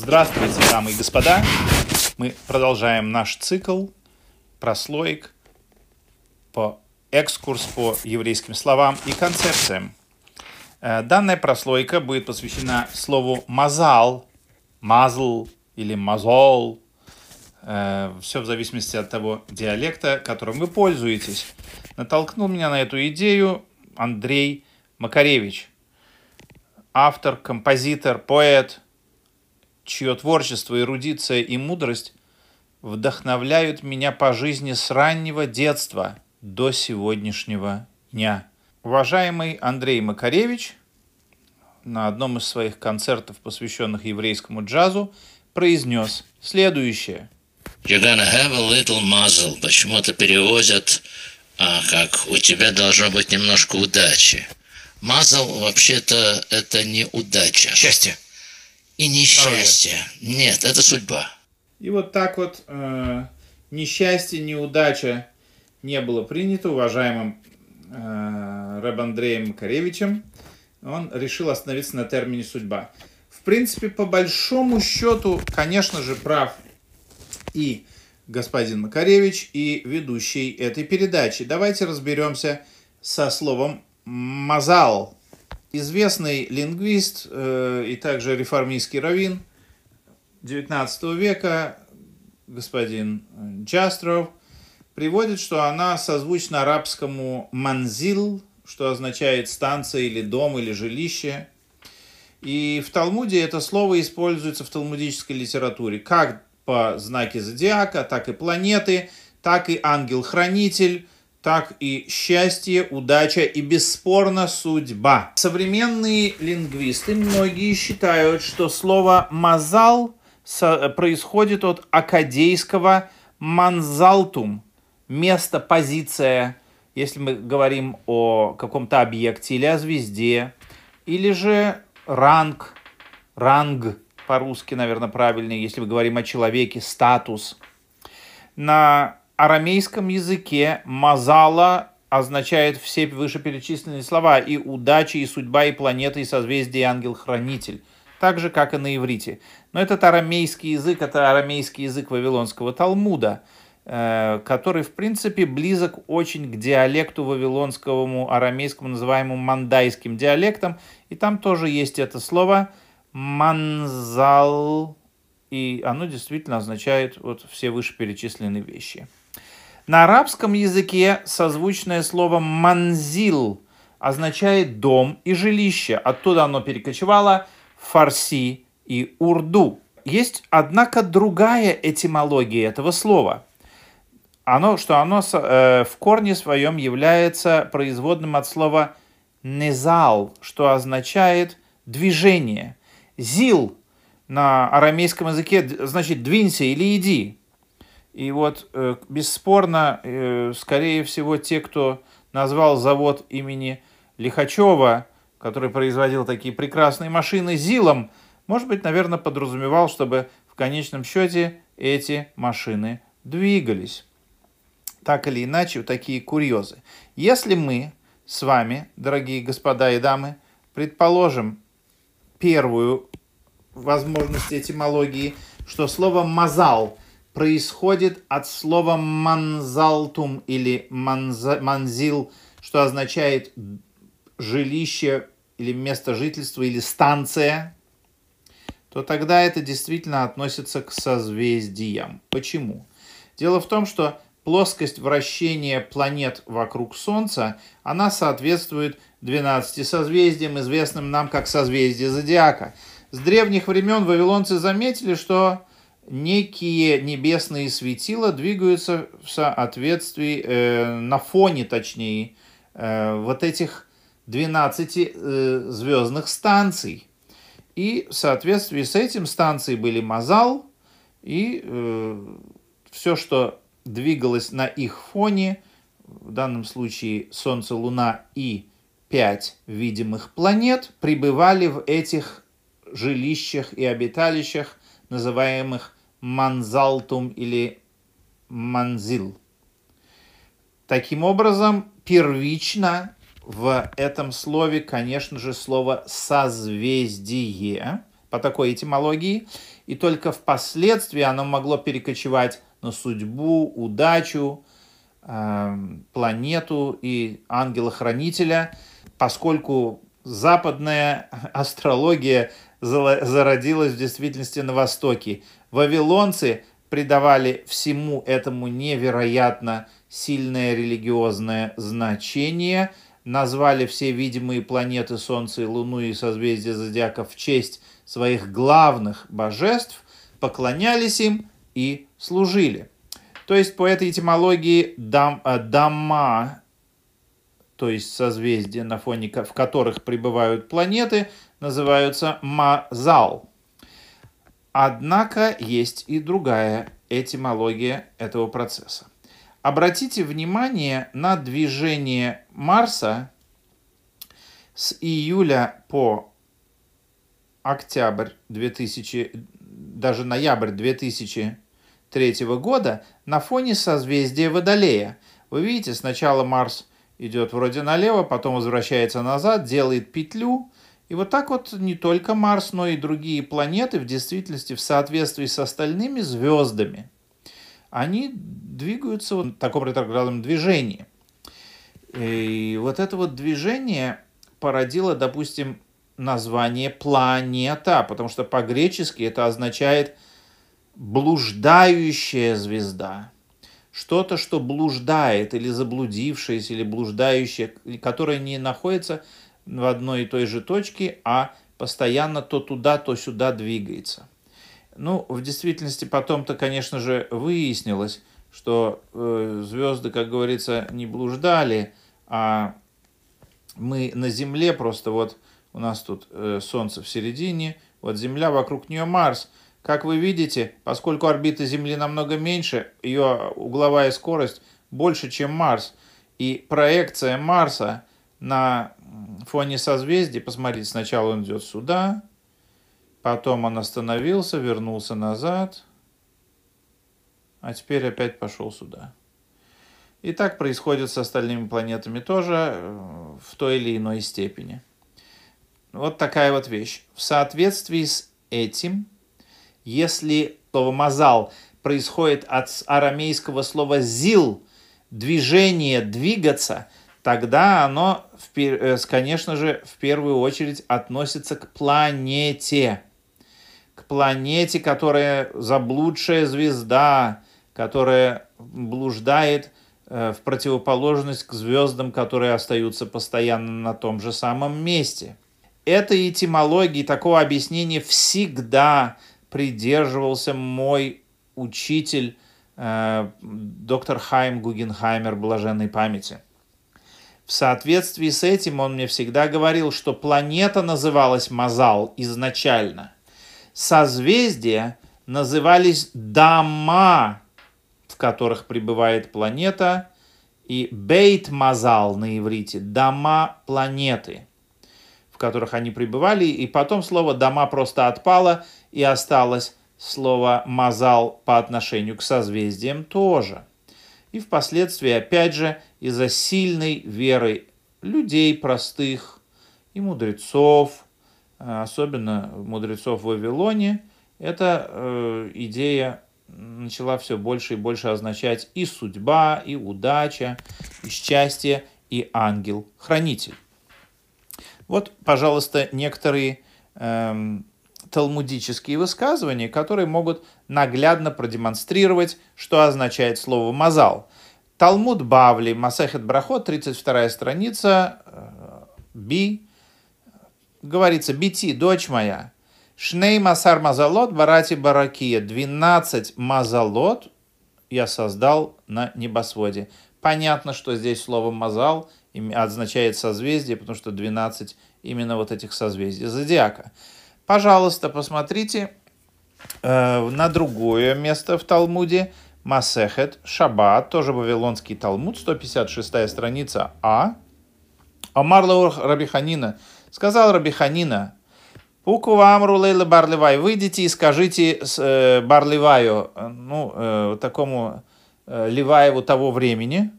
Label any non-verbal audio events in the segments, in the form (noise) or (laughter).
Здравствуйте, дамы и господа! Мы продолжаем наш цикл прослоек по экскурс по еврейским словам и концепциям. Э, данная прослойка будет посвящена слову «мазал», «мазл» или «мазол». Э, Все в зависимости от того диалекта, которым вы пользуетесь. Натолкнул меня на эту идею Андрей Макаревич, автор, композитор, поэт, чье творчество, эрудиция и мудрость вдохновляют меня по жизни с раннего детства до сегодняшнего дня. Уважаемый Андрей Макаревич на одном из своих концертов, посвященных еврейскому джазу, произнес следующее. You're gonna have a little muzzle. Почему-то переводят, а, как у тебя должно быть немножко удачи. Мазл вообще-то это не удача. Счастье. И несчастье. Нет, это судьба. И вот так вот э, несчастье, неудача не было принято уважаемым э, Рэб Андреем Макаревичем. Он решил остановиться на термине «судьба». В принципе, по большому счету, конечно же, прав и господин Макаревич, и ведущий этой передачи. Давайте разберемся со словом «мазал». Известный лингвист э, и также реформистский раввин 19 века, господин Джастров, приводит, что она созвучна арабскому «манзил», что означает станция или дом или жилище. И в Талмуде это слово используется в талмудической литературе как по знаке зодиака, так и планеты, так и ангел-хранитель, так и счастье, удача и бесспорно судьба. Современные лингвисты, многие считают, что слово «мазал» происходит от акадейского «манзалтум» – место, позиция, если мы говорим о каком-то объекте или о звезде, или же ранг, ранг по-русски, наверное, правильный, если мы говорим о человеке, статус. На арамейском языке мазала означает все вышеперечисленные слова и удача, и судьба, и планета, и созвездие, и ангел-хранитель. Так же, как и на иврите. Но этот арамейский язык, это арамейский язык Вавилонского Талмуда, э, который, в принципе, близок очень к диалекту вавилонскому, арамейскому, называемому мандайским диалектом. И там тоже есть это слово манзал, и оно действительно означает вот все вышеперечисленные вещи. На арабском языке созвучное слово «манзил» означает «дом» и «жилище». Оттуда оно перекочевало в фарси и урду. Есть, однако, другая этимология этого слова. Оно, что оно э, в корне своем является производным от слова «незал», что означает «движение». «Зил» на арамейском языке значит «двинься» или «иди». И вот э, бесспорно, э, скорее всего, те, кто назвал завод имени Лихачева, который производил такие прекрасные машины, ЗИЛом, может быть, наверное, подразумевал, чтобы в конечном счете эти машины двигались. Так или иначе, такие курьезы. Если мы с вами, дорогие господа и дамы, предположим первую возможность этимологии, что слово «мазал» происходит от слова манзалтум или манза, манзил, что означает жилище или место жительства или станция, то тогда это действительно относится к созвездиям. Почему? Дело в том, что плоскость вращения планет вокруг Солнца, она соответствует 12 созвездиям, известным нам как созвездие Зодиака. С древних времен вавилонцы заметили, что некие небесные светила двигаются в соответствии, э, на фоне, точнее, э, вот этих 12 э, звездных станций. И в соответствии с этим станции были Мазал, и э, все, что двигалось на их фоне, в данном случае Солнце, Луна и пять видимых планет, пребывали в этих жилищах и обиталищах, называемых манзалтум или манзил. Таким образом, первично в этом слове, конечно же, слово «созвездие», по такой этимологии, и только впоследствии оно могло перекочевать на судьбу, удачу, э, планету и ангела-хранителя, поскольку западная (laughs) астрология зародилась в действительности на Востоке. Вавилонцы придавали всему этому невероятно сильное религиозное значение, назвали все видимые планеты Солнце и Луну и созвездия зодиака в честь своих главных божеств, поклонялись им и служили. То есть по этой этимологии дам, э, дома, то есть созвездия, на фоне в которых пребывают планеты, называются мазал. Однако есть и другая этимология этого процесса. Обратите внимание на движение Марса с июля по октябрь 2000, даже ноябрь 2003 года на фоне созвездия Водолея. Вы видите, сначала Марс идет вроде налево, потом возвращается назад, делает петлю, и вот так вот не только Марс, но и другие планеты в действительности в соответствии с остальными звездами, они двигаются в таком ретроградном движении. И вот это вот движение породило, допустим, название планета, потому что по-гречески это означает блуждающая звезда. Что-то, что блуждает, или заблудившееся, или блуждающее, которое не находится в одной и той же точке, а постоянно то туда, то сюда двигается. Ну, в действительности потом-то, конечно же, выяснилось, что э, звезды, как говорится, не блуждали, а мы на Земле просто вот у нас тут э, Солнце в середине, вот Земля, вокруг нее Марс. Как вы видите, поскольку орбита Земли намного меньше, ее угловая скорость больше, чем Марс, и проекция Марса на фоне созвездий, посмотрите, сначала он идет сюда, потом он остановился, вернулся назад, а теперь опять пошел сюда. И так происходит с остальными планетами тоже э, в той или иной степени. Вот такая вот вещь. В соответствии с этим, если слово «мазал» происходит от арамейского слова «зил», движение, двигаться, тогда оно, э, конечно же, в первую очередь относится к планете. К планете, которая заблудшая звезда, которая блуждает э, в противоположность к звездам, которые остаются постоянно на том же самом месте – этой этимологии, такого объяснения всегда придерживался мой учитель, э, доктор Хайм Гугенхаймер блаженной памяти. В соответствии с этим он мне всегда говорил, что планета называлась Мазал изначально. Созвездия назывались дома, в которых пребывает планета, и Бейт Мазал на иврите – дома планеты – в которых они пребывали, и потом слово «дома» просто отпало, и осталось слово «мазал» по отношению к созвездиям тоже. И впоследствии, опять же, из-за сильной веры людей простых и мудрецов, э, особенно мудрецов в Вавилоне, эта э, идея начала все больше и больше означать и судьба, и удача, и счастье, и ангел-хранитель. Вот, пожалуйста, некоторые эм, талмудические высказывания, которые могут наглядно продемонстрировать, что означает слово «мазал». Талмуд Бавли, Масахет Брахот, 32 страница, э, Би, говорится, Бити, дочь моя, Шней Масар Мазалот, Барати Баракия, 12 Мазалот я создал на небосводе. Понятно, что здесь слово «мазал» означает созвездие, потому что 12 именно вот этих созвездий зодиака. Пожалуйста, посмотрите э, на другое место в Талмуде. Масехет, Шаббат, тоже Вавилонский Талмуд, 156 страница А. Амар Лаур Рабиханина. Сказал Рабиханина, Пуку Амру Лейла Барливай, выйдите и скажите с, э, Барливаю, ну, э, такому э, Ливаеву того времени,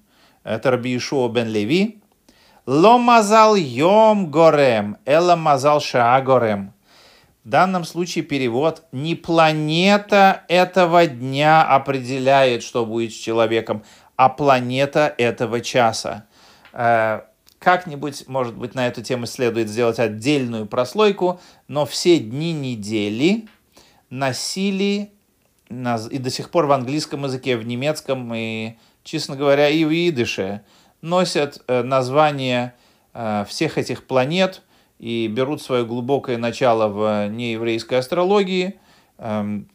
это Раби Ишуа бен Леви, Ло мазал йом горем, эла мазал шаа горем. В данном случае перевод не планета этого дня определяет, что будет с человеком, а планета этого часа. Э, как-нибудь, может быть, на эту тему следует сделать отдельную прослойку, но все дни недели носили и до сих пор в английском языке, в немецком и, честно говоря, и в идыше носят э, название э, всех этих планет – и берут свое глубокое начало в нееврейской астрологии. Эм,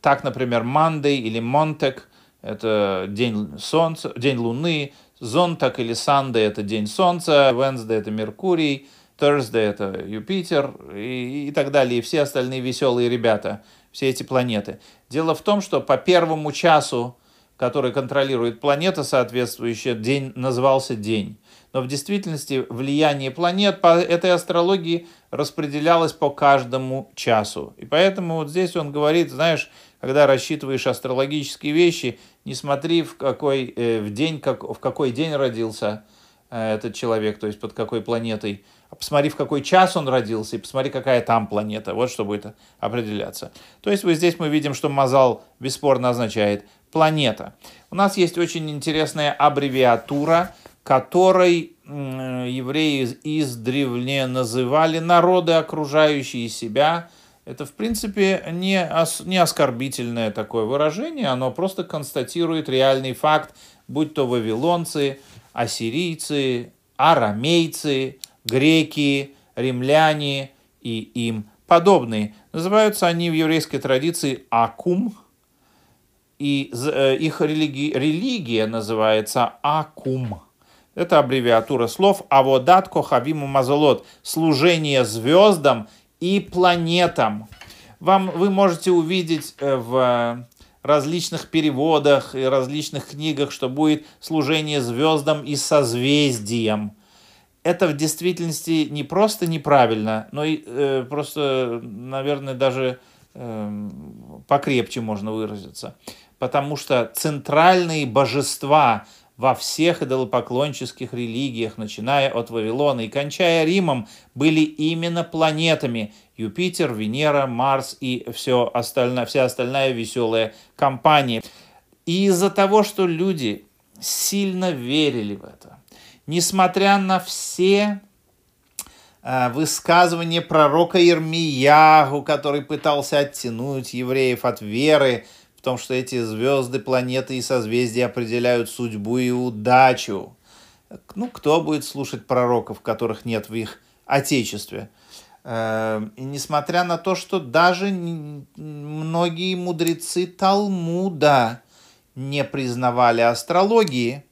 так, например, Мандей или Монтек – это день солнца, день Луны, Зонтак или Сандей – это день Солнца, Венсдей – это Меркурий, Thursday – это Юпитер. И, и так далее, и все остальные веселые ребята, все эти планеты. Дело в том, что по первому часу, который контролирует планета соответствующая, день назывался день но в действительности влияние планет по этой астрологии распределялось по каждому часу. И поэтому вот здесь он говорит, знаешь, когда рассчитываешь астрологические вещи, не смотри в какой, э, в день, как, в какой день родился э, этот человек, то есть под какой планетой, а посмотри, в какой час он родился, и посмотри, какая там планета. Вот что будет определяться. То есть вот здесь мы видим, что Мазал бесспорно означает планета. У нас есть очень интересная аббревиатура которой евреи издревле называли народы, окружающие себя. Это, в принципе, не, ос, не оскорбительное такое выражение, оно просто констатирует реальный факт, будь то вавилонцы, ассирийцы, арамейцы, греки, римляне и им подобные. Называются они в еврейской традиции акум, и э, их религи, религия называется акум. Это аббревиатура слов «Аводат Кохавиму Мазолот» – служение звездам и планетам. Вам, вы можете увидеть э, в различных переводах и различных книгах, что будет служение звездам и созвездиям. Это в действительности не просто неправильно, но и э, просто, наверное, даже э, покрепче можно выразиться. Потому что центральные божества – во всех идолопоклонческих религиях, начиная от Вавилона и кончая Римом, были именно планетами Юпитер, Венера, Марс и все остальное, вся остальная веселая компания. И из-за того, что люди сильно верили в это, несмотря на все э, высказывания пророка Ирмиягу, который пытался оттянуть евреев от веры, в том, что эти звезды, планеты и созвездия определяют судьбу и удачу. Ну, кто будет слушать пророков, которых нет в их отечестве? Эм, и несмотря на то, что даже многие мудрецы Талмуда не признавали астрологии,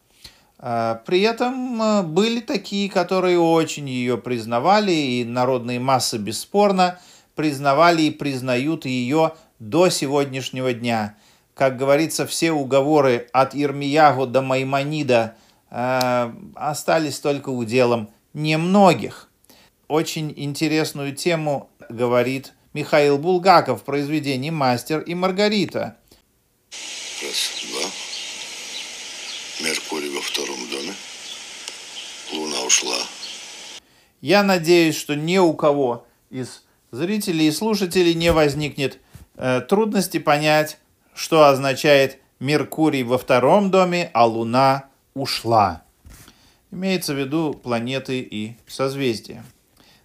э, при этом э, были такие, которые очень ее признавали, и народные массы бесспорно признавали и признают ее до сегодняшнего дня. Как говорится, все уговоры от Ирмиягу до Маймонида э, остались только уделом немногих. Очень интересную тему говорит Михаил Булгаков в произведении «Мастер и Маргарита». Раз, два. Меркурий во втором доме. Луна ушла. Я надеюсь, что ни у кого из зрителей и слушателей не возникнет трудности понять, что означает Меркурий во втором доме, а Луна ушла. Имеется в виду планеты и созвездия.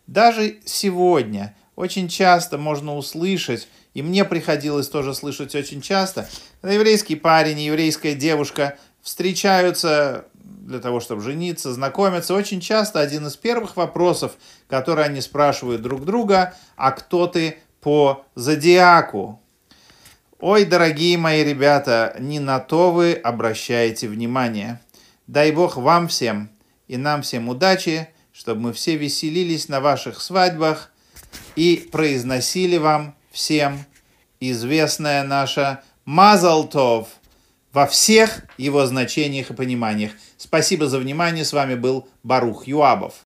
Даже сегодня очень часто можно услышать, и мне приходилось тоже слышать очень часто, когда еврейский парень и еврейская девушка встречаются для того, чтобы жениться, знакомиться, очень часто один из первых вопросов, которые они спрашивают друг друга, а кто ты по зодиаку. Ой, дорогие мои ребята, не на то вы обращаете внимание. Дай Бог вам всем и нам всем удачи, чтобы мы все веселились на ваших свадьбах и произносили вам всем известное наше Мазалтов во всех его значениях и пониманиях. Спасибо за внимание. С вами был Барух Юабов.